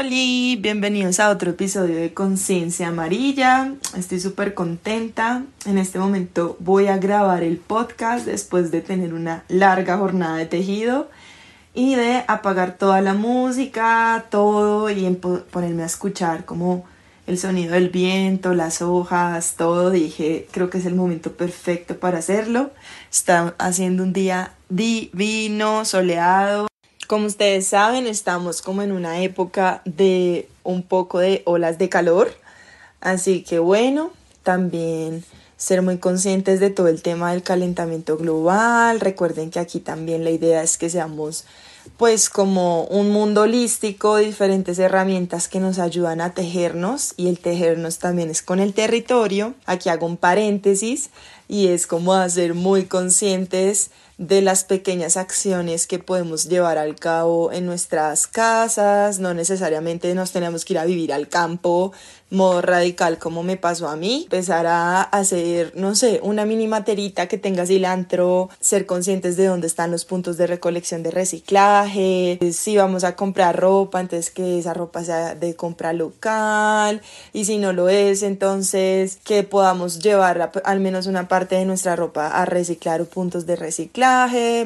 Hola, bienvenidos a otro episodio de Conciencia Amarilla. Estoy súper contenta. En este momento voy a grabar el podcast después de tener una larga jornada de tejido y de apagar toda la música, todo y ponerme a escuchar como el sonido del viento, las hojas, todo. Dije, creo que es el momento perfecto para hacerlo. Está haciendo un día divino, soleado. Como ustedes saben, estamos como en una época de un poco de olas de calor. Así que bueno, también ser muy conscientes de todo el tema del calentamiento global. Recuerden que aquí también la idea es que seamos pues como un mundo holístico, diferentes herramientas que nos ayudan a tejernos y el tejernos también es con el territorio. Aquí hago un paréntesis y es como hacer muy conscientes de las pequeñas acciones que podemos llevar al cabo en nuestras casas, no necesariamente nos tenemos que ir a vivir al campo, modo radical como me pasó a mí, empezar a hacer, no sé, una mini materita que tenga cilantro, ser conscientes de dónde están los puntos de recolección de reciclaje, si vamos a comprar ropa, entonces que esa ropa sea de compra local. Y si no lo es, entonces que podamos llevar al menos una parte de nuestra ropa a reciclar o puntos de reciclaje,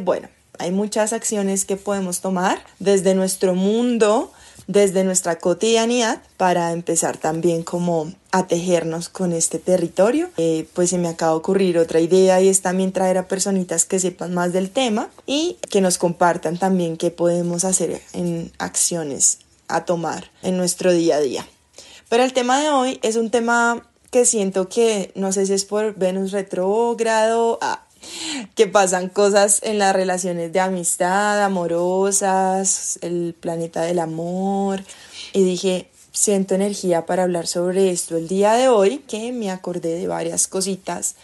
bueno. Hay muchas acciones que podemos tomar desde nuestro mundo desde nuestra cotidianidad para empezar también como a tejernos con este territorio. Eh, pues se me acaba de ocurrir otra idea y es también traer a personitas que sepan más del tema y que nos compartan también qué podemos hacer en acciones a tomar en nuestro día a día. Pero el tema de hoy es un tema que siento que no sé si es por Venus retrógrado, que pasan cosas en las relaciones de amistad, amorosas, el planeta del amor. Y dije, siento energía para hablar sobre esto el día de hoy, que me acordé de varias cositas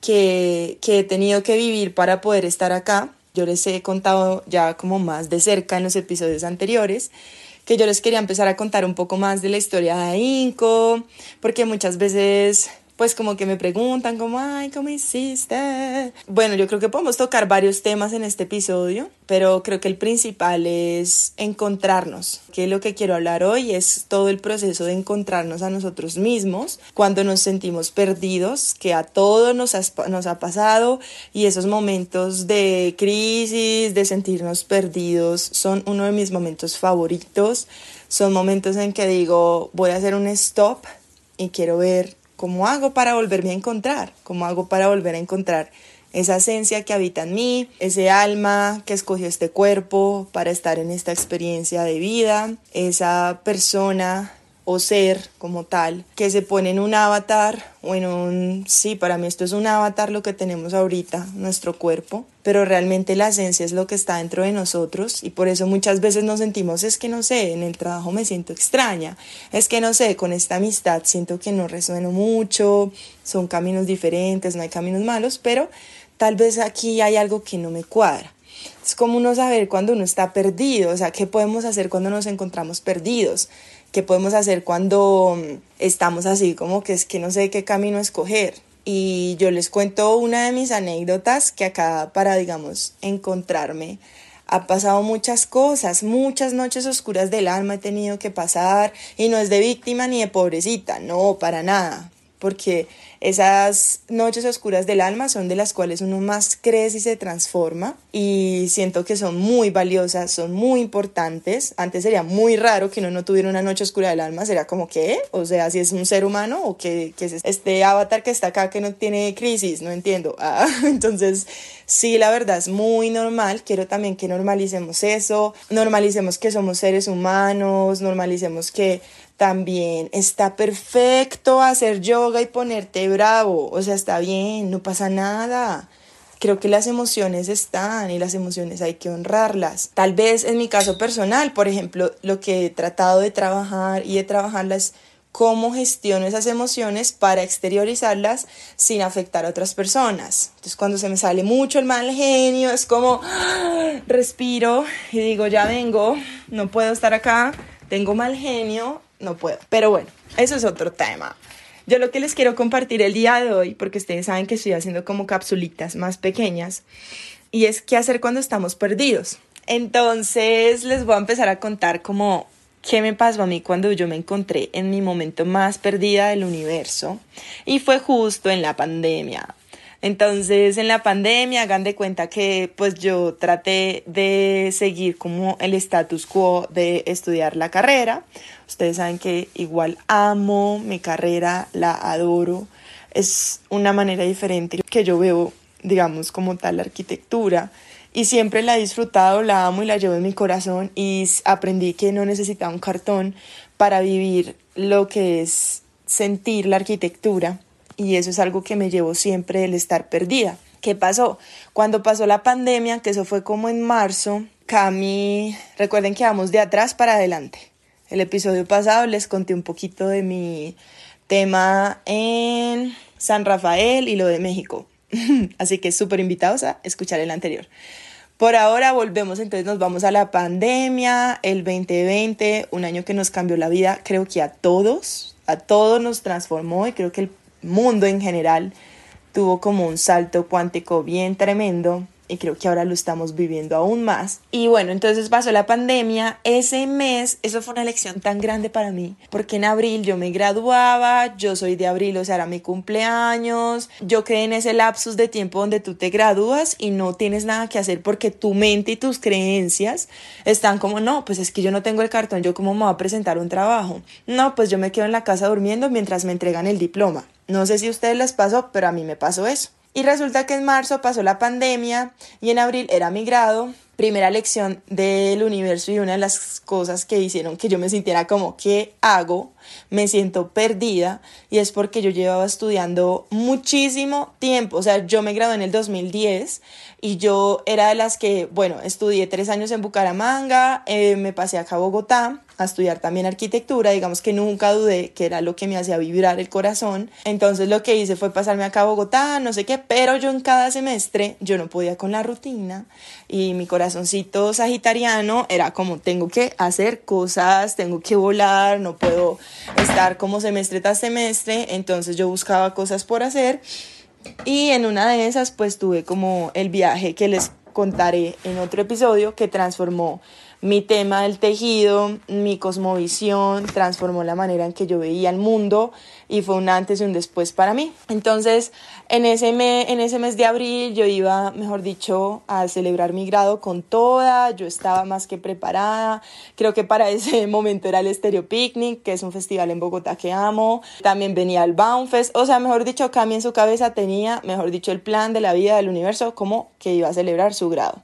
que, que he tenido que vivir para poder estar acá. Yo les he contado ya como más de cerca en los episodios anteriores que yo les quería empezar a contar un poco más de la historia de Inco, porque muchas veces pues como que me preguntan como, ay, ¿cómo hiciste? Bueno, yo creo que podemos tocar varios temas en este episodio, pero creo que el principal es encontrarnos, que lo que quiero hablar hoy es todo el proceso de encontrarnos a nosotros mismos cuando nos sentimos perdidos, que a todos nos, nos ha pasado y esos momentos de crisis, de sentirnos perdidos, son uno de mis momentos favoritos. Son momentos en que digo, voy a hacer un stop y quiero ver ¿Cómo hago para volverme a encontrar? ¿Cómo hago para volver a encontrar esa esencia que habita en mí, ese alma que escogió este cuerpo para estar en esta experiencia de vida, esa persona o ser como tal que se pone en un avatar o en un, sí, para mí esto es un avatar lo que tenemos ahorita, nuestro cuerpo, pero realmente la esencia es lo que está dentro de nosotros y por eso muchas veces nos sentimos, es que no sé, en el trabajo me siento extraña, es que no sé, con esta amistad siento que no resueno mucho, son caminos diferentes, no hay caminos malos, pero tal vez aquí hay algo que no me cuadra. Es como uno saber cuando uno está perdido, o sea, ¿qué podemos hacer cuando nos encontramos perdidos? ¿Qué podemos hacer cuando mm, estamos así como que es que no sé qué camino escoger? Y yo les cuento una de mis anécdotas que acá para, digamos, encontrarme. Ha pasado muchas cosas, muchas noches oscuras del alma he tenido que pasar y no es de víctima ni de pobrecita, no, para nada porque esas noches oscuras del alma son de las cuales uno más crece y se transforma y siento que son muy valiosas, son muy importantes. Antes sería muy raro que uno no tuviera una noche oscura del alma, sería como que, o sea, si es un ser humano o que, que es este avatar que está acá que no tiene crisis, no entiendo. Ah, entonces, sí, la verdad es muy normal, quiero también que normalicemos eso, normalicemos que somos seres humanos, normalicemos que también está perfecto hacer yoga y ponerte bravo, o sea, está bien, no pasa nada. Creo que las emociones están y las emociones hay que honrarlas. Tal vez en mi caso personal, por ejemplo, lo que he tratado de trabajar y de trabajarlas cómo gestiono esas emociones para exteriorizarlas sin afectar a otras personas. Entonces cuando se me sale mucho el mal genio, es como respiro y digo, ya vengo, no puedo estar acá, tengo mal genio, no puedo. Pero bueno, eso es otro tema. Yo lo que les quiero compartir el día de hoy, porque ustedes saben que estoy haciendo como capsulitas más pequeñas, y es qué hacer cuando estamos perdidos. Entonces les voy a empezar a contar como qué me pasó a mí cuando yo me encontré en mi momento más perdida del universo y fue justo en la pandemia. Entonces, en la pandemia, hagan de cuenta que pues yo traté de seguir como el status quo de estudiar la carrera. Ustedes saben que igual amo mi carrera, la adoro. Es una manera diferente que yo veo, digamos, como tal la arquitectura y siempre la he disfrutado, la amo y la llevo en mi corazón y aprendí que no necesitaba un cartón para vivir lo que es sentir la arquitectura y eso es algo que me llevó siempre el estar perdida. ¿Qué pasó? Cuando pasó la pandemia, que eso fue como en marzo, Cami, recuerden que vamos de atrás para adelante. El episodio pasado les conté un poquito de mi tema en San Rafael y lo de México. Así que súper invitados a escuchar el anterior. Por ahora volvemos, entonces nos vamos a la pandemia, el 2020, un año que nos cambió la vida, creo que a todos, a todos nos transformó y creo que el mundo en general tuvo como un salto cuántico bien tremendo y creo que ahora lo estamos viviendo aún más. Y bueno, entonces pasó la pandemia, ese mes, eso fue una lección tan grande para mí, porque en abril yo me graduaba, yo soy de abril, o sea, era mi cumpleaños, yo quedé en ese lapsus de tiempo donde tú te gradúas y no tienes nada que hacer porque tu mente y tus creencias están como, no, pues es que yo no tengo el cartón, yo cómo me voy a presentar un trabajo. No, pues yo me quedo en la casa durmiendo mientras me entregan el diploma. No sé si a ustedes les pasó, pero a mí me pasó eso. Y resulta que en marzo pasó la pandemia y en abril era mi grado, primera lección del universo y una de las cosas que hicieron que yo me sintiera como, ¿qué hago? Me siento perdida y es porque yo llevaba estudiando muchísimo tiempo, o sea, yo me gradué en el 2010 y yo era de las que, bueno, estudié tres años en Bucaramanga, eh, me pasé acá a Bogotá a estudiar también arquitectura, digamos que nunca dudé que era lo que me hacía vibrar el corazón. Entonces lo que hice fue pasarme acá a Bogotá, no sé qué, pero yo en cada semestre yo no podía con la rutina y mi corazoncito sagitariano era como tengo que hacer cosas, tengo que volar, no puedo estar como semestre tras semestre, entonces yo buscaba cosas por hacer y en una de esas pues tuve como el viaje que les contaré en otro episodio que transformó mi tema del tejido, mi cosmovisión, transformó la manera en que yo veía el mundo y fue un antes y un después para mí. Entonces, en ese, mes, en ese mes de abril yo iba, mejor dicho, a celebrar mi grado con toda, yo estaba más que preparada, creo que para ese momento era el Stereo Picnic, que es un festival en Bogotá que amo, también venía el Baumfest, o sea, mejor dicho, Cami en su cabeza tenía, mejor dicho, el plan de la vida del universo como que iba a celebrar su grado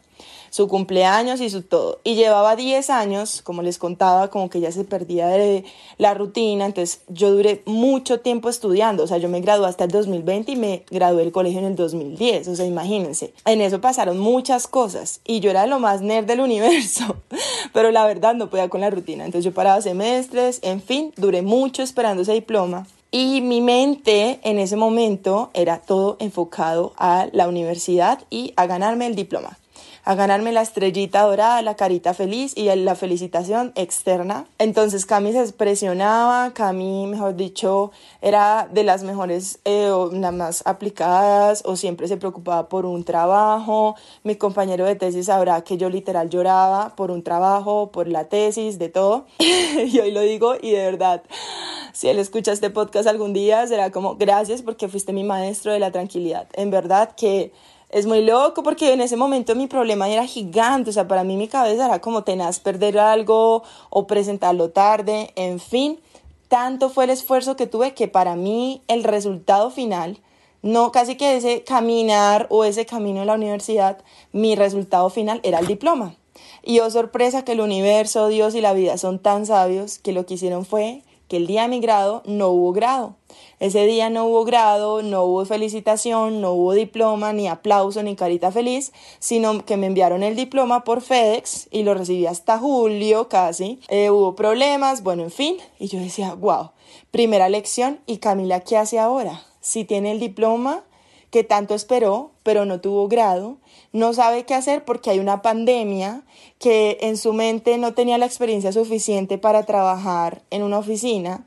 su cumpleaños y su todo. Y llevaba 10 años, como les contaba, como que ya se perdía de la rutina, entonces yo duré mucho tiempo estudiando, o sea, yo me gradué hasta el 2020 y me gradué del colegio en el 2010, o sea, imagínense, en eso pasaron muchas cosas. Y yo era lo más nerd del universo, pero la verdad no podía con la rutina, entonces yo paraba semestres, en fin, duré mucho esperando ese diploma. Y mi mente en ese momento era todo enfocado a la universidad y a ganarme el diploma a ganarme la estrellita dorada, la carita feliz y la felicitación externa. Entonces Cami se presionaba, Cami, mejor dicho, era de las mejores eh, o las más aplicadas o siempre se preocupaba por un trabajo. Mi compañero de tesis sabrá que yo literal lloraba por un trabajo, por la tesis, de todo. y hoy lo digo y de verdad si él escucha este podcast algún día, será como gracias porque fuiste mi maestro de la tranquilidad. En verdad que es muy loco porque en ese momento mi problema era gigante, o sea, para mí mi cabeza era como tenaz perder algo o presentarlo tarde, en fin, tanto fue el esfuerzo que tuve que para mí el resultado final, no casi que ese caminar o ese camino a la universidad, mi resultado final era el diploma. Y oh sorpresa que el universo, Dios y la vida son tan sabios que lo que hicieron fue que el día de mi grado no hubo grado. Ese día no hubo grado, no hubo felicitación, no hubo diploma, ni aplauso, ni carita feliz, sino que me enviaron el diploma por FedEx y lo recibí hasta julio casi. Eh, hubo problemas, bueno, en fin. Y yo decía, wow, primera lección. ¿Y Camila qué hace ahora? Si tiene el diploma que tanto esperó, pero no tuvo grado, no sabe qué hacer porque hay una pandemia, que en su mente no tenía la experiencia suficiente para trabajar en una oficina,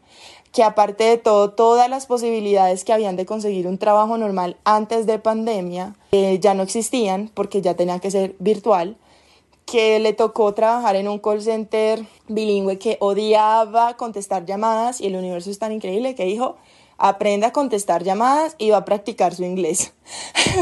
que aparte de todo, todas las posibilidades que habían de conseguir un trabajo normal antes de pandemia eh, ya no existían porque ya tenía que ser virtual, que le tocó trabajar en un call center bilingüe que odiaba contestar llamadas y el universo es tan increíble que dijo, aprenda a contestar llamadas y va a practicar su inglés.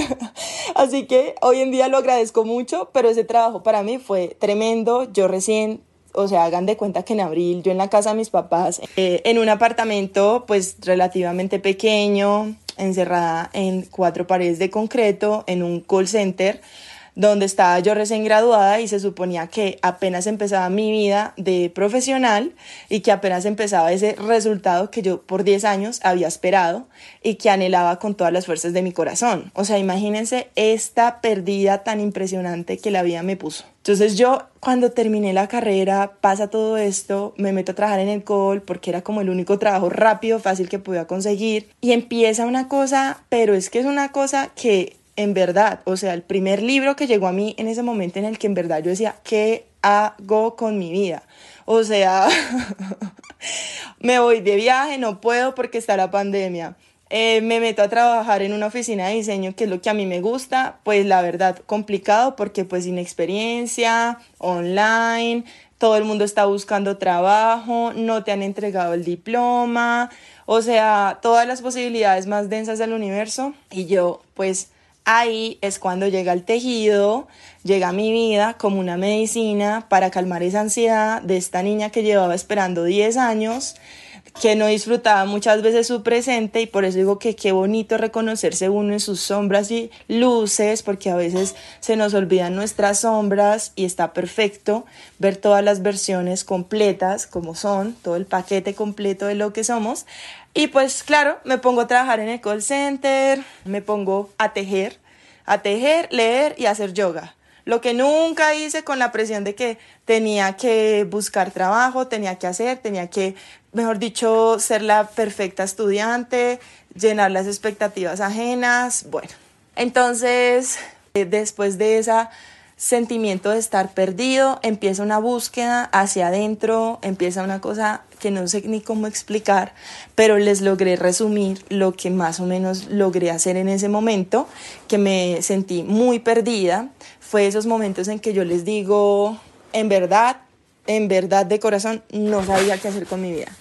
Así que hoy en día lo agradezco mucho, pero ese trabajo para mí fue tremendo. Yo recién o sea, hagan de cuenta que en abril yo en la casa de mis papás, eh, en un apartamento pues relativamente pequeño, encerrada en cuatro paredes de concreto, en un call center, donde estaba yo recién graduada y se suponía que apenas empezaba mi vida de profesional y que apenas empezaba ese resultado que yo por 10 años había esperado y que anhelaba con todas las fuerzas de mi corazón. O sea, imagínense esta pérdida tan impresionante que la vida me puso. Entonces yo cuando terminé la carrera, pasa todo esto, me meto a trabajar en el call porque era como el único trabajo rápido, fácil que podía conseguir y empieza una cosa, pero es que es una cosa que en verdad, o sea, el primer libro que llegó a mí en ese momento en el que en verdad yo decía, ¿qué hago con mi vida? O sea, me voy de viaje, no puedo porque está la pandemia. Eh, me meto a trabajar en una oficina de diseño, que es lo que a mí me gusta, pues la verdad complicado porque pues sin experiencia, online, todo el mundo está buscando trabajo, no te han entregado el diploma, o sea, todas las posibilidades más densas del universo y yo pues Ahí es cuando llega el tejido, llega mi vida como una medicina para calmar esa ansiedad de esta niña que llevaba esperando 10 años, que no disfrutaba muchas veces su presente y por eso digo que qué bonito reconocerse uno en sus sombras y luces, porque a veces se nos olvidan nuestras sombras y está perfecto ver todas las versiones completas como son, todo el paquete completo de lo que somos. Y pues claro, me pongo a trabajar en el call center, me pongo a tejer, a tejer, leer y hacer yoga. Lo que nunca hice con la presión de que tenía que buscar trabajo, tenía que hacer, tenía que, mejor dicho, ser la perfecta estudiante, llenar las expectativas ajenas. Bueno, entonces, eh, después de esa sentimiento de estar perdido, empieza una búsqueda hacia adentro, empieza una cosa que no sé ni cómo explicar, pero les logré resumir lo que más o menos logré hacer en ese momento, que me sentí muy perdida. Fue esos momentos en que yo les digo, en verdad, en verdad de corazón, no sabía qué hacer con mi vida.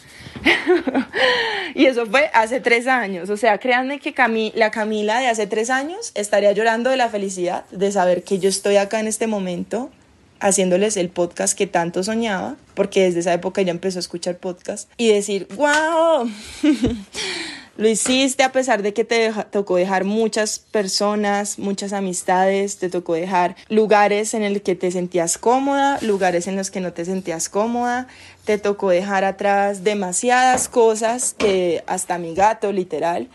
y eso fue hace tres años. O sea, créanme que la Camila de hace tres años estaría llorando de la felicidad de saber que yo estoy acá en este momento haciéndoles el podcast que tanto soñaba, porque desde esa época ya empezó a escuchar podcast, y decir, wow, lo hiciste a pesar de que te tocó dejar muchas personas, muchas amistades, te tocó dejar lugares en el que te sentías cómoda, lugares en los que no te sentías cómoda, te tocó dejar atrás demasiadas cosas que hasta mi gato literal.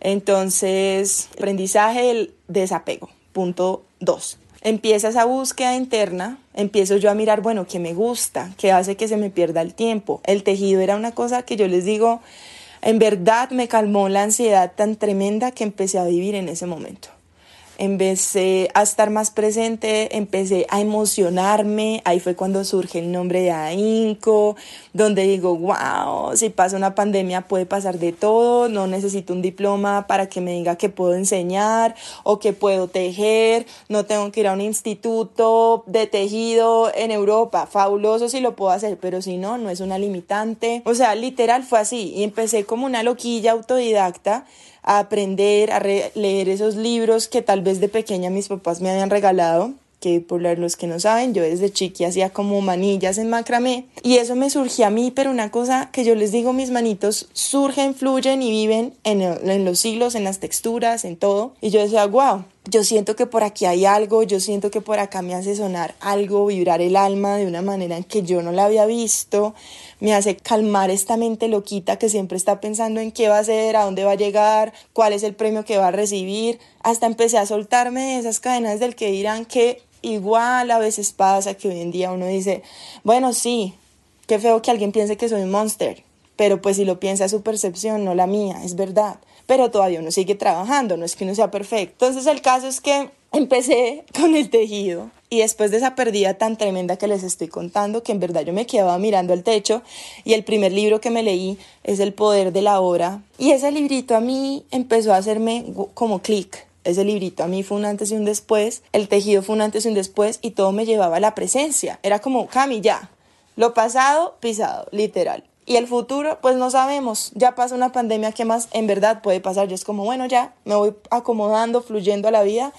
Entonces, aprendizaje el desapego. Punto 2 empieza esa búsqueda interna, empiezo yo a mirar, bueno, ¿qué me gusta? ¿Qué hace que se me pierda el tiempo? El tejido era una cosa que yo les digo, en verdad me calmó la ansiedad tan tremenda que empecé a vivir en ese momento empecé a estar más presente, empecé a emocionarme, ahí fue cuando surge el nombre de AINCO, donde digo, wow, si pasa una pandemia puede pasar de todo, no necesito un diploma para que me diga que puedo enseñar o que puedo tejer, no tengo que ir a un instituto de tejido en Europa, fabuloso si lo puedo hacer, pero si no, no es una limitante, o sea, literal fue así y empecé como una loquilla autodidacta aprender, a leer esos libros que tal vez de pequeña mis papás me habían regalado que por los que no saben, yo desde chiqui hacía como manillas en macramé y eso me surgió a mí, pero una cosa que yo les digo, mis manitos surgen, fluyen y viven en, en los siglos, en las texturas, en todo. Y yo decía, wow, yo siento que por aquí hay algo, yo siento que por acá me hace sonar algo, vibrar el alma de una manera en que yo no la había visto, me hace calmar esta mente loquita que siempre está pensando en qué va a hacer, a dónde va a llegar, cuál es el premio que va a recibir, hasta empecé a soltarme de esas cadenas del que dirán que igual a veces pasa que hoy en día uno dice, bueno, sí, qué feo que alguien piense que soy un monster, pero pues si lo piensa su percepción, no la mía, es verdad pero todavía uno sigue trabajando, no es que uno sea perfecto. Entonces el caso es que empecé con el tejido y después de esa pérdida tan tremenda que les estoy contando, que en verdad yo me quedaba mirando al techo y el primer libro que me leí es El poder de la hora y ese librito a mí empezó a hacerme como clic. Ese librito a mí fue un antes y un después, el tejido fue un antes y un después y todo me llevaba a la presencia. Era como, Cami, ya, lo pasado, pisado, literal. Y el futuro, pues no sabemos. Ya pasa una pandemia, ¿qué más en verdad puede pasar? Yo es como, bueno, ya me voy acomodando, fluyendo a la vida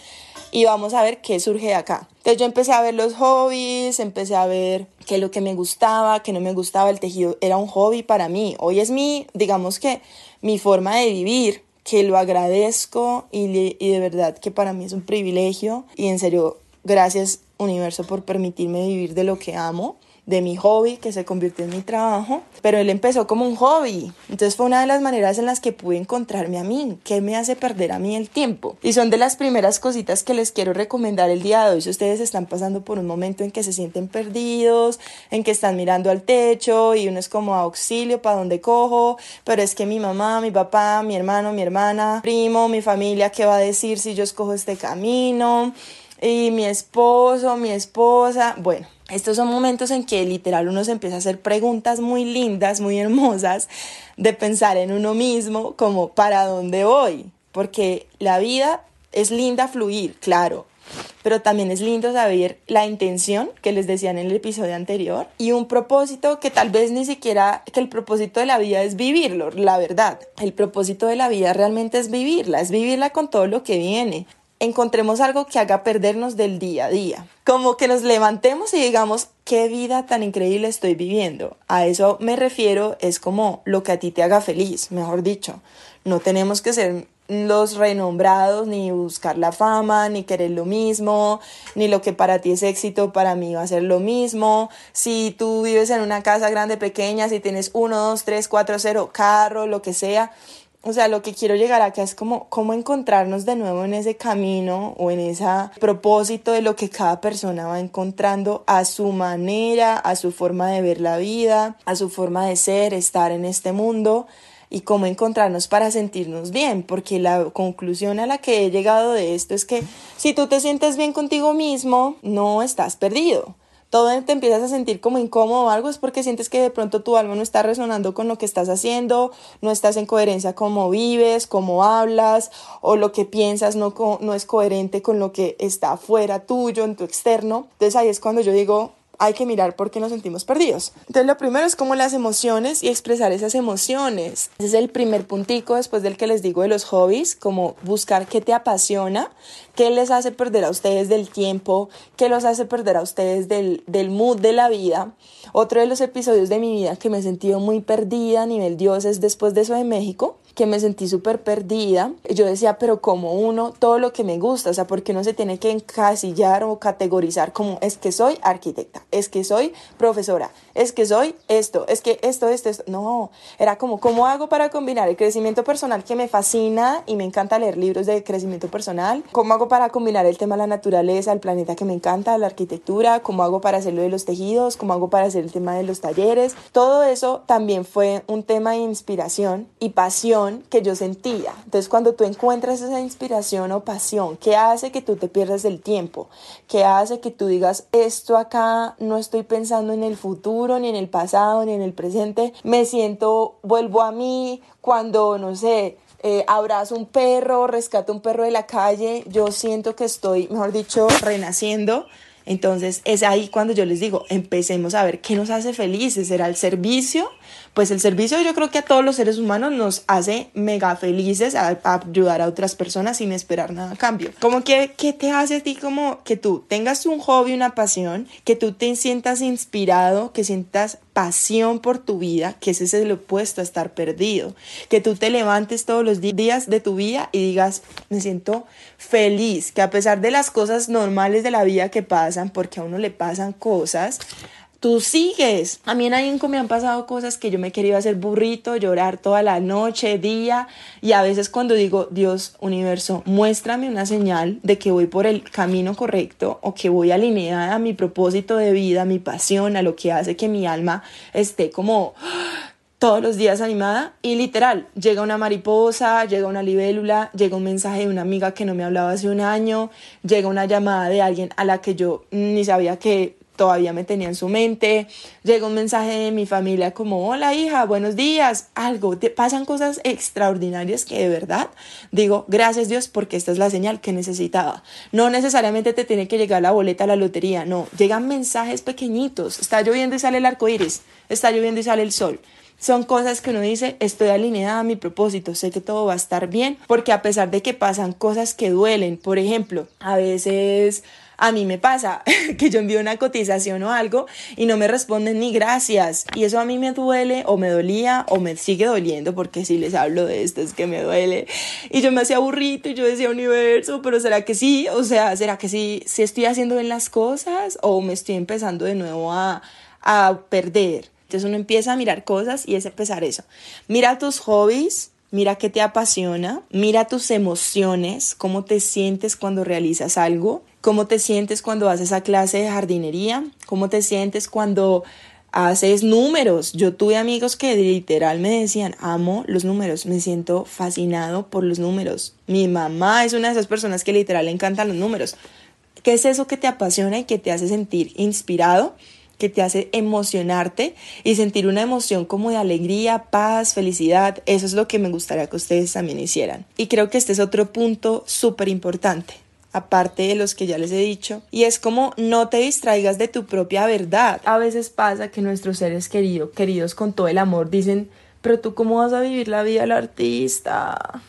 y vamos a ver qué surge de acá. Entonces yo empecé a ver los hobbies, empecé a ver qué es lo que me gustaba, qué no me gustaba. El tejido era un hobby para mí. Hoy es mi, digamos que, mi forma de vivir, que lo agradezco y, y de verdad que para mí es un privilegio. Y en serio, gracias universo por permitirme vivir de lo que amo de mi hobby que se convirtió en mi trabajo, pero él empezó como un hobby. Entonces fue una de las maneras en las que pude encontrarme a mí, que me hace perder a mí el tiempo. Y son de las primeras cositas que les quiero recomendar el día de hoy. Si ustedes están pasando por un momento en que se sienten perdidos, en que están mirando al techo y uno es como auxilio, ¿para dónde cojo? Pero es que mi mamá, mi papá, mi hermano, mi hermana, primo, mi familia, ¿qué va a decir si yo escojo este camino? Y mi esposo, mi esposa, bueno estos son momentos en que literal uno se empieza a hacer preguntas muy lindas, muy hermosas, de pensar en uno mismo como ¿para dónde voy? Porque la vida es linda fluir, claro, pero también es lindo saber la intención que les decía en el episodio anterior y un propósito que tal vez ni siquiera que el propósito de la vida es vivirlo, la verdad. El propósito de la vida realmente es vivirla, es vivirla con todo lo que viene encontremos algo que haga perdernos del día a día. Como que nos levantemos y digamos, qué vida tan increíble estoy viviendo. A eso me refiero, es como lo que a ti te haga feliz, mejor dicho. No tenemos que ser los renombrados, ni buscar la fama, ni querer lo mismo, ni lo que para ti es éxito, para mí va a ser lo mismo. Si tú vives en una casa grande, pequeña, si tienes uno, dos, tres, cuatro, cero, carro, lo que sea, o sea, lo que quiero llegar acá es como cómo encontrarnos de nuevo en ese camino o en ese propósito de lo que cada persona va encontrando a su manera, a su forma de ver la vida, a su forma de ser, estar en este mundo y cómo encontrarnos para sentirnos bien, porque la conclusión a la que he llegado de esto es que si tú te sientes bien contigo mismo, no estás perdido todo te empiezas a sentir como incómodo o algo, es porque sientes que de pronto tu alma no está resonando con lo que estás haciendo, no estás en coherencia como vives, cómo hablas, o lo que piensas no, no es coherente con lo que está afuera tuyo, en tu externo. Entonces ahí es cuando yo digo, hay que mirar por qué nos sentimos perdidos. Entonces lo primero es como las emociones y expresar esas emociones. Ese es el primer puntico después del que les digo de los hobbies, como buscar qué te apasiona, qué les hace perder a ustedes del tiempo, qué los hace perder a ustedes del, del mood de la vida. Otro de los episodios de mi vida que me he sentido muy perdida a nivel Dios es después de eso de México que me sentí súper perdida. Yo decía, pero como uno, todo lo que me gusta, o sea, porque no se tiene que encasillar o categorizar como es que soy arquitecta, es que soy profesora, es que soy esto, es que esto, esto, esto. No, era como, ¿cómo hago para combinar el crecimiento personal que me fascina y me encanta leer libros de crecimiento personal? ¿Cómo hago para combinar el tema de la naturaleza, el planeta que me encanta, la arquitectura? ¿Cómo hago para hacerlo de los tejidos? ¿Cómo hago para hacer el tema de los talleres? Todo eso también fue un tema de inspiración y pasión que yo sentía. Entonces, cuando tú encuentras esa inspiración o pasión, ¿qué hace que tú te pierdas el tiempo? ¿Qué hace que tú digas, esto acá no estoy pensando en el futuro, ni en el pasado, ni en el presente? Me siento, vuelvo a mí cuando, no sé, eh, abrazo un perro, rescato un perro de la calle, yo siento que estoy, mejor dicho, renaciendo. Entonces es ahí cuando yo les digo, empecemos a ver qué nos hace felices. ¿Será el servicio? pues el servicio yo creo que a todos los seres humanos nos hace mega felices a, ayudar a otras personas sin esperar nada a cambio. Como que, ¿qué te hace a ti como que tú tengas un hobby, una pasión, que tú te sientas inspirado, que sientas pasión por tu vida, que ese es el opuesto a estar perdido. Que tú te levantes todos los días de tu vida y digas, me siento feliz, que a pesar de las cosas normales de la vida que pasan, porque a uno le pasan cosas, tú sigues. A mí en Ainco me han pasado cosas que yo me he querido hacer burrito, llorar toda la noche, día, y a veces cuando digo, Dios, universo, muéstrame una señal de que voy por el camino correcto o que voy alineada a mi propósito de vida, a mi pasión, a lo que hace que mi alma esté como todos los días animada y literal, llega una mariposa, llega una libélula, llega un mensaje de una amiga que no me hablaba hace un año, llega una llamada de alguien a la que yo ni sabía que todavía me tenía en su mente. Llega un mensaje de mi familia como, hola hija, buenos días, algo. Te pasan cosas extraordinarias que de verdad digo, gracias Dios porque esta es la señal que necesitaba. No necesariamente te tiene que llegar la boleta a la lotería, no. Llegan mensajes pequeñitos. Está lloviendo y sale el arco iris. Está lloviendo y sale el sol. Son cosas que uno dice, estoy alineada a mi propósito, sé que todo va a estar bien, porque a pesar de que pasan cosas que duelen, por ejemplo, a veces a mí me pasa que yo envío una cotización o algo y no me responden ni gracias. Y eso a mí me duele o me dolía o me sigue doliendo porque si les hablo de esto es que me duele. Y yo me hacía burrito y yo decía universo, pero ¿será que sí? O sea, ¿será que sí, si estoy haciendo bien las cosas o me estoy empezando de nuevo a, a perder? Entonces uno empieza a mirar cosas y es empezar eso. Mira tus hobbies, Mira qué te apasiona, mira tus emociones, cómo te sientes cuando realizas algo, cómo te sientes cuando haces esa clase de jardinería, cómo te sientes cuando haces números. Yo tuve amigos que literal me decían, amo los números, me siento fascinado por los números. Mi mamá es una de esas personas que literal le encantan los números. ¿Qué es eso que te apasiona y que te hace sentir inspirado? que te hace emocionarte y sentir una emoción como de alegría, paz, felicidad. Eso es lo que me gustaría que ustedes también hicieran. Y creo que este es otro punto súper importante aparte de los que ya les he dicho, y es como no te distraigas de tu propia verdad. A veces pasa que nuestros seres queridos, queridos con todo el amor, dicen, pero tú cómo vas a vivir la vida del artista,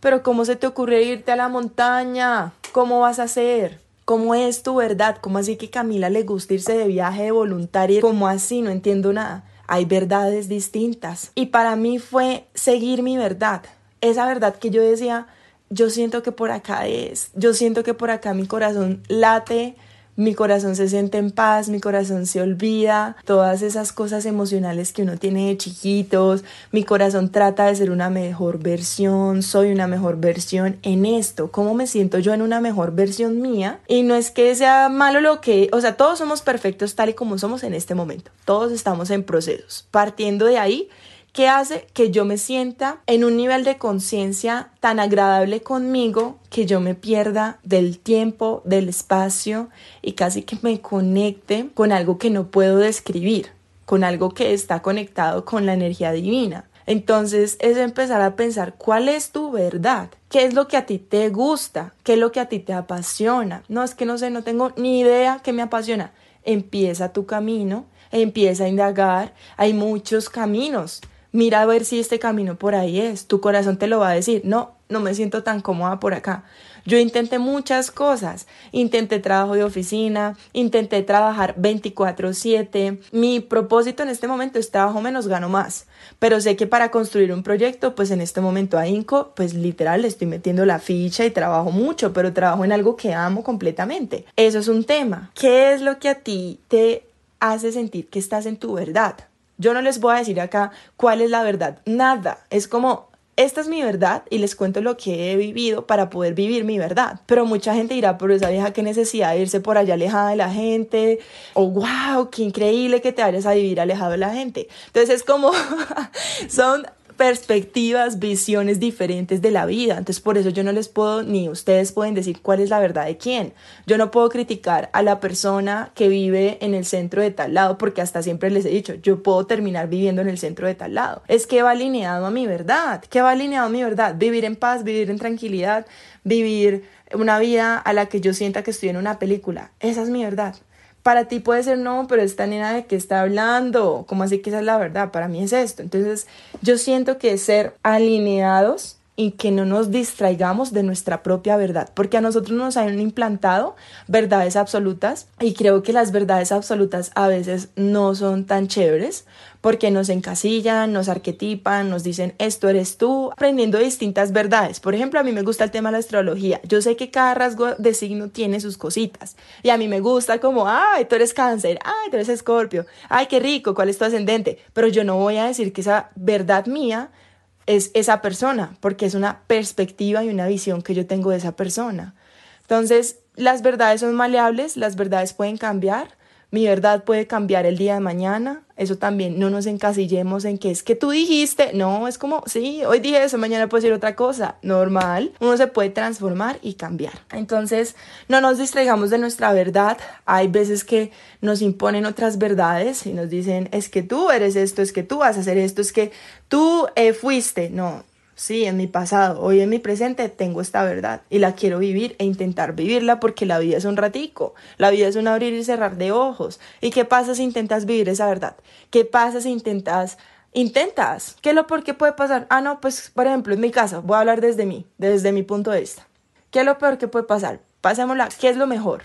pero cómo se te ocurre irte a la montaña, cómo vas a hacer. ¿Cómo es tu verdad? ¿Cómo así que Camila le gusta irse de viaje de voluntaria? ¿Cómo así? No entiendo nada. Hay verdades distintas. Y para mí fue seguir mi verdad. Esa verdad que yo decía, yo siento que por acá es. Yo siento que por acá mi corazón late mi corazón se siente en paz, mi corazón se olvida, todas esas cosas emocionales que uno tiene de chiquitos, mi corazón trata de ser una mejor versión, soy una mejor versión en esto, cómo me siento yo en una mejor versión mía y no es que sea malo lo que, o sea, todos somos perfectos tal y como somos en este momento, todos estamos en procesos, partiendo de ahí que hace que yo me sienta en un nivel de conciencia tan agradable conmigo que yo me pierda del tiempo, del espacio y casi que me conecte con algo que no puedo describir, con algo que está conectado con la energía divina. Entonces es empezar a pensar cuál es tu verdad, qué es lo que a ti te gusta, qué es lo que a ti te apasiona. No es que no sé, no tengo ni idea qué me apasiona. Empieza tu camino, empieza a indagar, hay muchos caminos mira a ver si este camino por ahí es. Tu corazón te lo va a decir, no, no me siento tan cómoda por acá. Yo intenté muchas cosas. Intenté trabajo de oficina, intenté trabajar 24/7. Mi propósito en este momento es trabajo menos, gano más. Pero sé que para construir un proyecto, pues en este momento a Inco, pues literal le estoy metiendo la ficha y trabajo mucho, pero trabajo en algo que amo completamente. Eso es un tema. ¿Qué es lo que a ti te hace sentir que estás en tu verdad? Yo no les voy a decir acá cuál es la verdad, nada. Es como, esta es mi verdad y les cuento lo que he vivido para poder vivir mi verdad. Pero mucha gente dirá, pero esa vieja qué necesidad de irse por allá alejada de la gente. O wow, qué increíble que te vayas a vivir alejado de la gente. Entonces es como, son perspectivas, visiones diferentes de la vida. Entonces por eso yo no les puedo, ni ustedes pueden decir cuál es la verdad de quién. Yo no puedo criticar a la persona que vive en el centro de tal lado, porque hasta siempre les he dicho, yo puedo terminar viviendo en el centro de tal lado. Es que va alineado a mi verdad. ¿Qué va alineado a mi verdad? Vivir en paz, vivir en tranquilidad, vivir una vida a la que yo sienta que estoy en una película. Esa es mi verdad. Para ti puede ser no, pero esta nena de qué está hablando, ¿cómo así que esa es la verdad? Para mí es esto. Entonces, yo siento que ser alineados y que no nos distraigamos de nuestra propia verdad, porque a nosotros nos han implantado verdades absolutas y creo que las verdades absolutas a veces no son tan chéveres porque nos encasillan, nos arquetipan, nos dicen esto eres tú, aprendiendo distintas verdades. Por ejemplo, a mí me gusta el tema de la astrología. Yo sé que cada rasgo de signo tiene sus cositas y a mí me gusta como, ay, tú eres cáncer, ay, tú eres escorpio, ay, qué rico, ¿cuál es tu ascendente? Pero yo no voy a decir que esa verdad mía es esa persona, porque es una perspectiva y una visión que yo tengo de esa persona. Entonces, las verdades son maleables, las verdades pueden cambiar, mi verdad puede cambiar el día de mañana, eso también, no nos encasillemos en que es que tú dijiste, no, es como, sí, hoy dije eso, mañana puede ser otra cosa, normal, uno se puede transformar y cambiar. Entonces, no nos distraigamos de nuestra verdad, hay veces que nos imponen otras verdades y nos dicen, es que tú eres esto, es que tú vas a hacer esto, es que tú eh, fuiste, no, Sí, en mi pasado, hoy en mi presente tengo esta verdad y la quiero vivir e intentar vivirla porque la vida es un ratico, la vida es un abrir y cerrar de ojos. ¿Y qué pasa si intentas vivir esa verdad? ¿Qué pasa si intentas intentas? ¿Qué es lo peor que puede pasar? Ah, no, pues por ejemplo, en mi caso, voy a hablar desde mí, desde mi punto de vista. ¿Qué es lo peor que puede pasar? Pasémosla, ¿qué es lo mejor?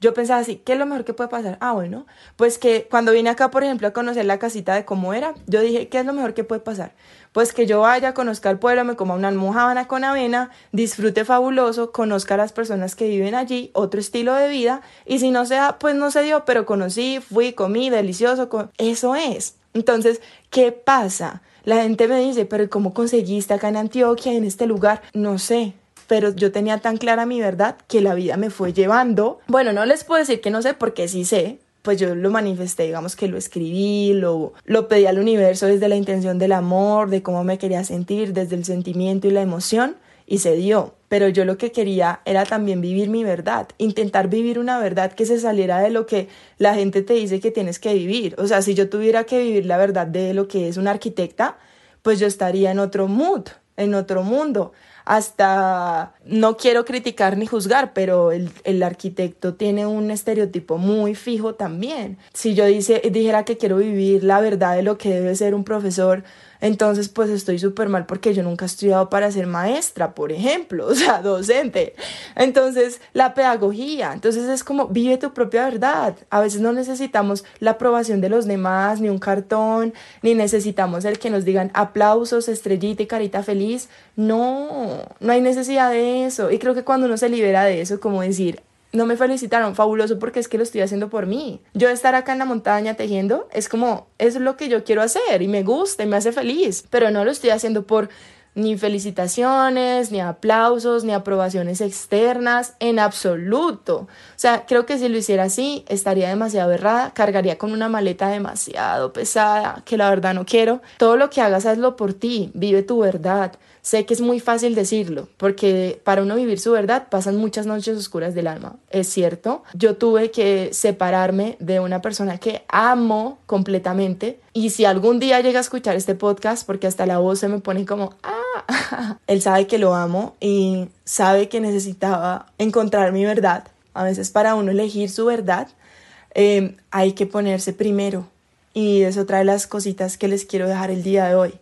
Yo pensaba así, ¿qué es lo mejor que puede pasar? Ah, bueno, pues que cuando vine acá, por ejemplo, a conocer la casita de cómo era, yo dije, ¿qué es lo mejor que puede pasar? Pues que yo vaya, conozca el pueblo, me coma una almohábana con avena, disfrute fabuloso, conozca a las personas que viven allí, otro estilo de vida, y si no sea, pues no se dio, pero conocí, fui, comí, delicioso, eso es. Entonces, ¿qué pasa? La gente me dice, pero ¿cómo conseguiste acá en Antioquia, en este lugar? No sé, pero yo tenía tan clara mi verdad que la vida me fue llevando. Bueno, no les puedo decir que no sé porque sí sé, pues yo lo manifesté, digamos que lo escribí, lo, lo pedí al universo desde la intención del amor, de cómo me quería sentir, desde el sentimiento y la emoción, y se dio. Pero yo lo que quería era también vivir mi verdad, intentar vivir una verdad que se saliera de lo que la gente te dice que tienes que vivir. O sea, si yo tuviera que vivir la verdad de lo que es una arquitecta, pues yo estaría en otro mood, en otro mundo hasta no quiero criticar ni juzgar, pero el, el, arquitecto tiene un estereotipo muy fijo también. Si yo dice, dijera que quiero vivir la verdad de lo que debe ser un profesor, entonces pues estoy súper mal porque yo nunca he estudiado para ser maestra, por ejemplo, o sea, docente. Entonces, la pedagogía, entonces es como vive tu propia verdad. A veces no necesitamos la aprobación de los demás, ni un cartón, ni necesitamos el que nos digan aplausos, estrellita y carita feliz. No, no hay necesidad de eso. Y creo que cuando uno se libera de eso, como decir, no me felicitaron, fabuloso porque es que lo estoy haciendo por mí. Yo estar acá en la montaña tejiendo es como, es lo que yo quiero hacer y me gusta y me hace feliz, pero no lo estoy haciendo por ni felicitaciones, ni aplausos, ni aprobaciones externas, en absoluto. O sea, creo que si lo hiciera así, estaría demasiado errada, cargaría con una maleta demasiado pesada, que la verdad no quiero. Todo lo que hagas, hazlo por ti, vive tu verdad. Sé que es muy fácil decirlo, porque para uno vivir su verdad pasan muchas noches oscuras del alma, es cierto. Yo tuve que separarme de una persona que amo completamente y si algún día llega a escuchar este podcast, porque hasta la voz se me pone como, ah, él sabe que lo amo y sabe que necesitaba encontrar mi verdad. A veces para uno elegir su verdad eh, hay que ponerse primero y es otra de las cositas que les quiero dejar el día de hoy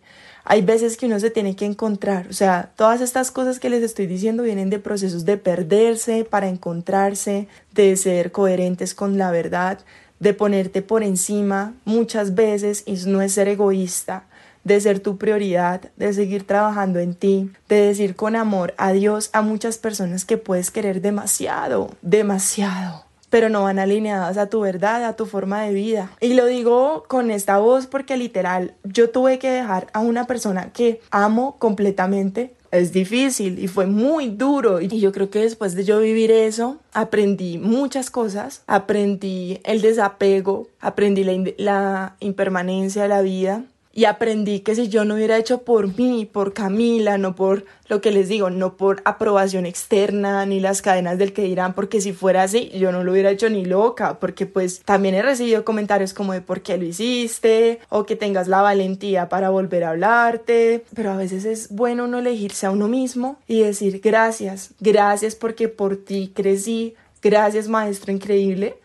hay veces que uno se tiene que encontrar, o sea, todas estas cosas que les estoy diciendo vienen de procesos de perderse para encontrarse, de ser coherentes con la verdad, de ponerte por encima muchas veces y no es ser egoísta, de ser tu prioridad, de seguir trabajando en ti, de decir con amor adiós a muchas personas que puedes querer demasiado, demasiado pero no van alineadas a tu verdad, a tu forma de vida. Y lo digo con esta voz porque literal, yo tuve que dejar a una persona que amo completamente. Es difícil y fue muy duro y yo creo que después de yo vivir eso aprendí muchas cosas, aprendí el desapego, aprendí la, la impermanencia de la vida, y aprendí que si yo no hubiera hecho por mí, por Camila, no por lo que les digo, no por aprobación externa ni las cadenas del que dirán, porque si fuera así, yo no lo hubiera hecho ni loca, porque pues también he recibido comentarios como de por qué lo hiciste o que tengas la valentía para volver a hablarte, pero a veces es bueno uno elegirse a uno mismo y decir gracias, gracias porque por ti crecí, gracias maestro increíble,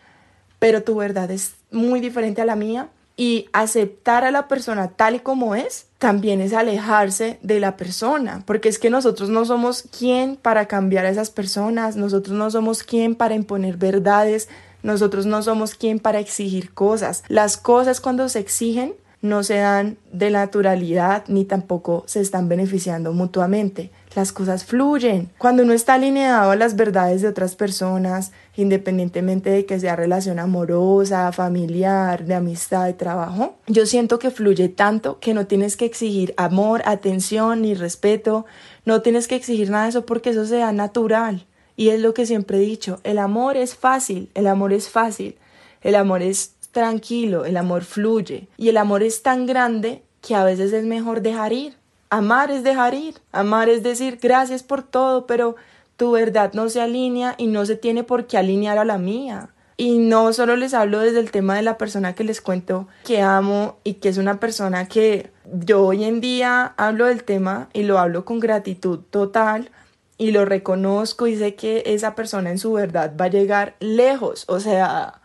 pero tu verdad es muy diferente a la mía Y aceptar a la persona tal y como es también es alejarse de la persona, porque es que nosotros no somos quien para cambiar a esas personas, nosotros no somos quien para imponer verdades, nosotros no somos quien para exigir cosas. Las cosas cuando se exigen no se dan de naturalidad ni tampoco se están beneficiando mutuamente. Las cosas fluyen. Cuando uno está alineado a las verdades de otras personas, independientemente de que sea relación amorosa, familiar, de amistad, de trabajo, yo siento que fluye tanto que no tienes que exigir amor, atención ni respeto, no tienes que exigir nada de eso porque eso sea natural. Y es lo que siempre he dicho, el amor es fácil, el amor es fácil, el amor es tranquilo, el amor fluye y el amor es tan grande que a veces es mejor dejar ir. Amar es dejar ir, amar es decir gracias por todo, pero tu verdad no se alinea y no se tiene por qué alinear a la mía. Y no solo les hablo desde el tema de la persona que les cuento que amo y que es una persona que yo hoy en día hablo del tema y lo hablo con gratitud total y lo reconozco y sé que esa persona en su verdad va a llegar lejos. O sea,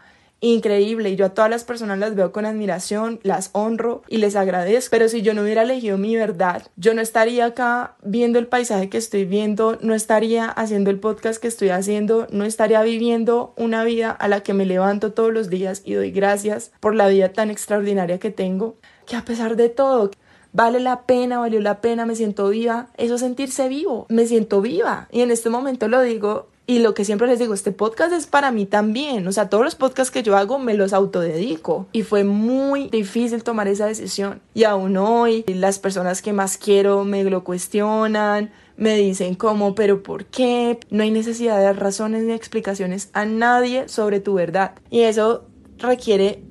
increíble. Y yo a todas las personas las veo con admiración, las honro y les agradezco. Pero si yo no hubiera elegido mi verdad, yo no estaría acá viendo el paisaje que estoy viendo, no estaría haciendo el podcast que estoy haciendo, no estaría viviendo una vida a la que me levanto todos los días y doy gracias por la vida tan extraordinaria que tengo, que a pesar de todo, vale la pena, valió la pena, me siento viva, eso sentirse vivo, me siento viva. Y en este momento lo digo y lo que siempre les digo, este podcast es para mí también. O sea, todos los podcasts que yo hago me los autodedico. Y fue muy difícil tomar esa decisión. Y aún hoy, las personas que más quiero me lo cuestionan, me dicen cómo, pero por qué. No hay necesidad de dar razones ni explicaciones a nadie sobre tu verdad. Y eso requiere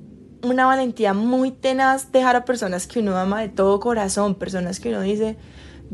una valentía muy tenaz dejar a personas que uno ama de todo corazón, personas que uno dice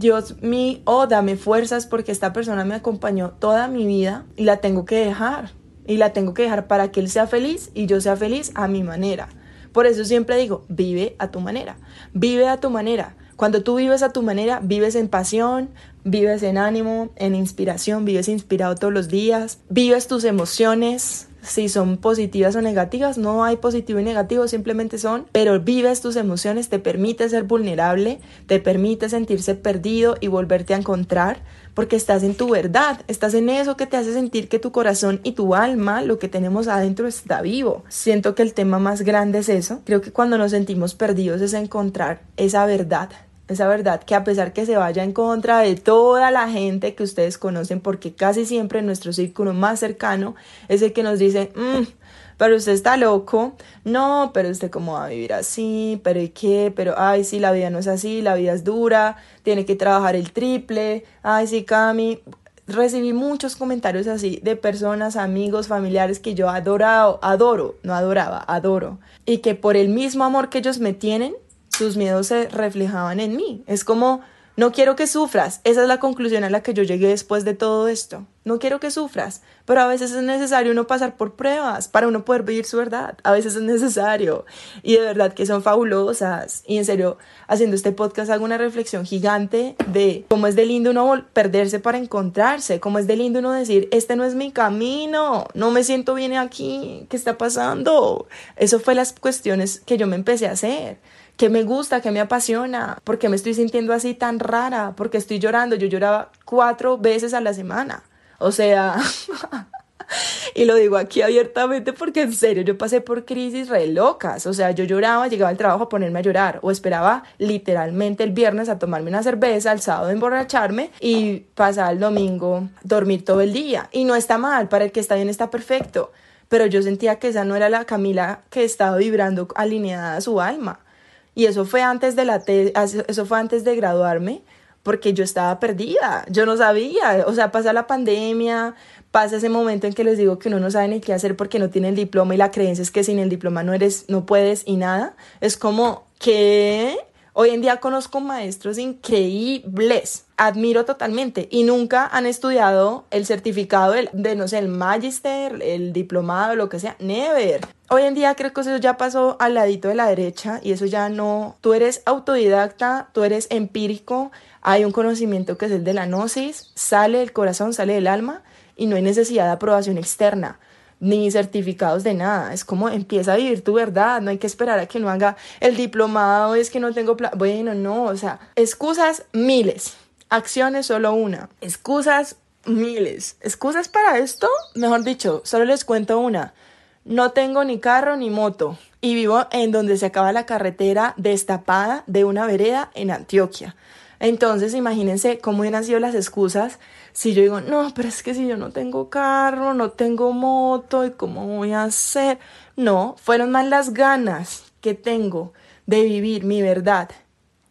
Dios mío, oh, dame fuerzas porque esta persona me acompañó toda mi vida y la tengo que dejar. Y la tengo que dejar para que él sea feliz y yo sea feliz a mi manera. Por eso siempre digo, vive a tu manera, vive a tu manera. Cuando tú vives a tu manera, vives en pasión, vives en ánimo, en inspiración, vives inspirado todos los días, vives tus emociones, si son positivas o negativas, no hay positivo y negativo, simplemente son, pero vives tus emociones, te permite ser vulnerable, te permite sentirse perdido y volverte a encontrar, porque estás en tu verdad, estás en eso que te hace sentir que tu corazón y tu alma, lo que tenemos adentro está vivo. Siento que el tema más grande es eso, creo que cuando nos sentimos perdidos es encontrar esa verdad esa verdad que a pesar que se vaya en contra de toda la gente que ustedes conocen, porque casi siempre nuestro círculo más cercano es el que nos dice, mm, pero usted está loco, no, pero usted cómo va a vivir así, pero ¿y qué? Pero, ay, sí, la vida no es así, la vida es dura, tiene que trabajar el triple, ay, sí, Cami. Recibí muchos comentarios así de personas, amigos, familiares que yo adorado, adoro, no adoraba, adoro. Y que por el mismo amor que ellos me tienen, sus miedos se reflejaban en mí. Es como, no quiero que sufras. Esa es la conclusión a la que yo llegué después de todo esto. No quiero que sufras, pero a veces es necesario uno pasar por pruebas para uno poder vivir su verdad. A veces es necesario. Y de verdad que son fabulosas. Y en serio, haciendo este podcast hago una reflexión gigante de cómo es de lindo uno perderse para encontrarse, cómo es de lindo uno decir, este no es mi camino, no me siento bien aquí, ¿qué está pasando? Eso fue las cuestiones que yo me empecé a hacer que me gusta, que me apasiona, porque me estoy sintiendo así tan rara, porque estoy llorando. Yo lloraba cuatro veces a la semana. O sea, y lo digo aquí abiertamente porque en serio, yo pasé por crisis re locas. O sea, yo lloraba, llegaba al trabajo a ponerme a llorar o esperaba literalmente el viernes a tomarme una cerveza, el sábado a emborracharme y pasar el domingo dormir todo el día. Y no está mal, para el que está bien está perfecto. Pero yo sentía que esa no era la Camila que estaba vibrando alineada a su alma. Y eso fue antes de la eso fue antes de graduarme, porque yo estaba perdida, yo no sabía, o sea, pasa la pandemia, pasa ese momento en que les digo que uno no sabe ni qué hacer porque no tiene el diploma y la creencia es que sin el diploma no eres, no puedes y nada. Es como que Hoy en día conozco maestros increíbles, admiro totalmente y nunca han estudiado el certificado de, no sé, el magister, el diplomado, lo que sea, never. Hoy en día creo que eso ya pasó al ladito de la derecha y eso ya no, tú eres autodidacta, tú eres empírico, hay un conocimiento que es el de la gnosis, sale del corazón, sale del alma y no hay necesidad de aprobación externa. Ni certificados de nada. Es como empieza a vivir tu verdad, no hay que esperar a que no haga el diplomado, es que no tengo plan. Bueno, no, o sea, excusas miles, acciones solo una, excusas miles. ¿Excusas para esto? Mejor dicho, solo les cuento una. No tengo ni carro ni moto y vivo en donde se acaba la carretera destapada de una vereda en Antioquia. Entonces, imagínense cómo hubieran sido las excusas si yo digo, no, pero es que si yo no tengo carro, no tengo moto, ¿y cómo voy a hacer? No, fueron más las ganas que tengo de vivir mi verdad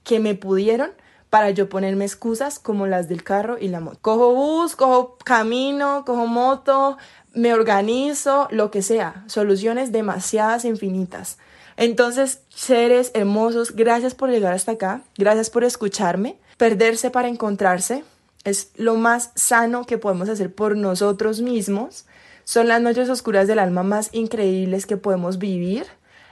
que me pudieron para yo ponerme excusas como las del carro y la moto. Cojo bus, cojo camino, cojo moto, me organizo, lo que sea. Soluciones demasiadas, infinitas. Entonces, seres hermosos, gracias por llegar hasta acá, gracias por escucharme. Perderse para encontrarse es lo más sano que podemos hacer por nosotros mismos. Son las noches oscuras del alma más increíbles que podemos vivir.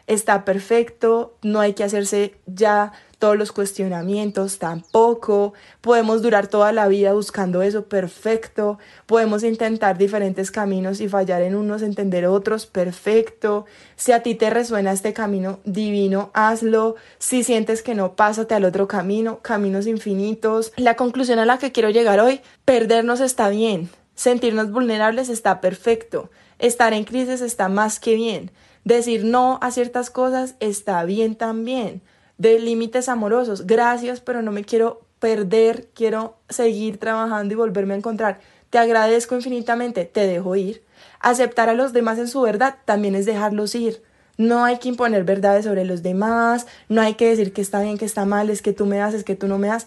Está perfecto, no hay que hacerse ya todos los cuestionamientos, tampoco. Podemos durar toda la vida buscando eso perfecto. Podemos intentar diferentes caminos y fallar en unos, entender otros, perfecto. Si a ti te resuena este camino divino, hazlo. Si sientes que no, pásate al otro camino, caminos infinitos. La conclusión a la que quiero llegar hoy, perdernos está bien. Sentirnos vulnerables está perfecto. Estar en crisis está más que bien. Decir no a ciertas cosas está bien también de límites amorosos. Gracias, pero no me quiero perder, quiero seguir trabajando y volverme a encontrar. Te agradezco infinitamente, te dejo ir. Aceptar a los demás en su verdad también es dejarlos ir. No hay que imponer verdades sobre los demás, no hay que decir que está bien, que está mal, es que tú me haces, que tú no me das.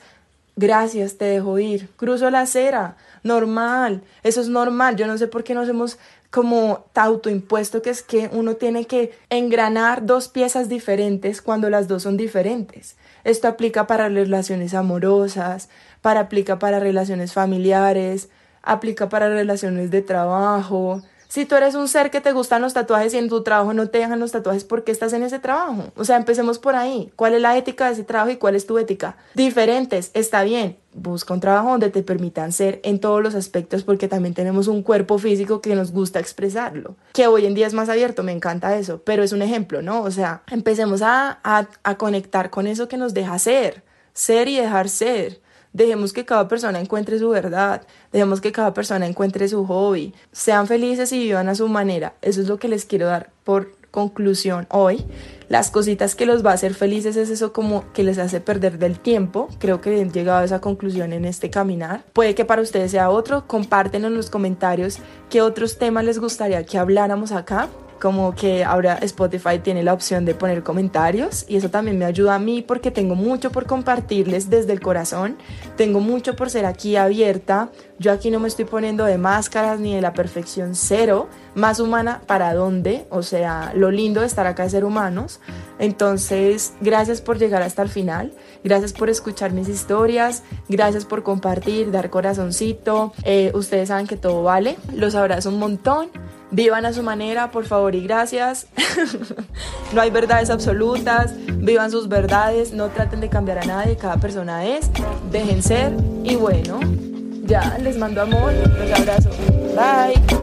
Gracias, te dejo ir. Cruzo la acera, normal, eso es normal. Yo no sé por qué nos hemos como autoimpuesto que es que uno tiene que engranar dos piezas diferentes cuando las dos son diferentes. Esto aplica para relaciones amorosas, para aplica para relaciones familiares, aplica para relaciones de trabajo, si tú eres un ser que te gustan los tatuajes y en tu trabajo no te dejan los tatuajes, ¿por qué estás en ese trabajo? O sea, empecemos por ahí. ¿Cuál es la ética de ese trabajo y cuál es tu ética? Diferentes, está bien. Busca un trabajo donde te permitan ser en todos los aspectos porque también tenemos un cuerpo físico que nos gusta expresarlo. Que hoy en día es más abierto, me encanta eso, pero es un ejemplo, ¿no? O sea, empecemos a, a, a conectar con eso que nos deja ser, ser y dejar ser Dejemos que cada persona encuentre su verdad, dejemos que cada persona encuentre su hobby, sean felices y vivan a su manera. Eso es lo que les quiero dar por conclusión hoy. Las cositas que los va a hacer felices es eso como que les hace perder del tiempo. Creo que han llegado a esa conclusión en este caminar. Puede que para ustedes sea otro. Comparten en los comentarios qué otros temas les gustaría que habláramos acá como que ahora Spotify tiene la opción de poner comentarios y eso también me ayuda a mí porque tengo mucho por compartirles desde el corazón, tengo mucho por ser aquí abierta, yo aquí no me estoy poniendo de máscaras ni de la perfección cero, más humana para dónde, o sea, lo lindo de estar acá de ser humanos. Entonces, gracias por llegar hasta el final, gracias por escuchar mis historias, gracias por compartir, dar corazoncito, eh, ustedes saben que todo vale, los abrazo un montón. Vivan a su manera, por favor y gracias. no hay verdades absolutas. Vivan sus verdades. No traten de cambiar a nadie. Cada persona es. Dejen ser. Y bueno, ya les mando amor. Los abrazo. Bye.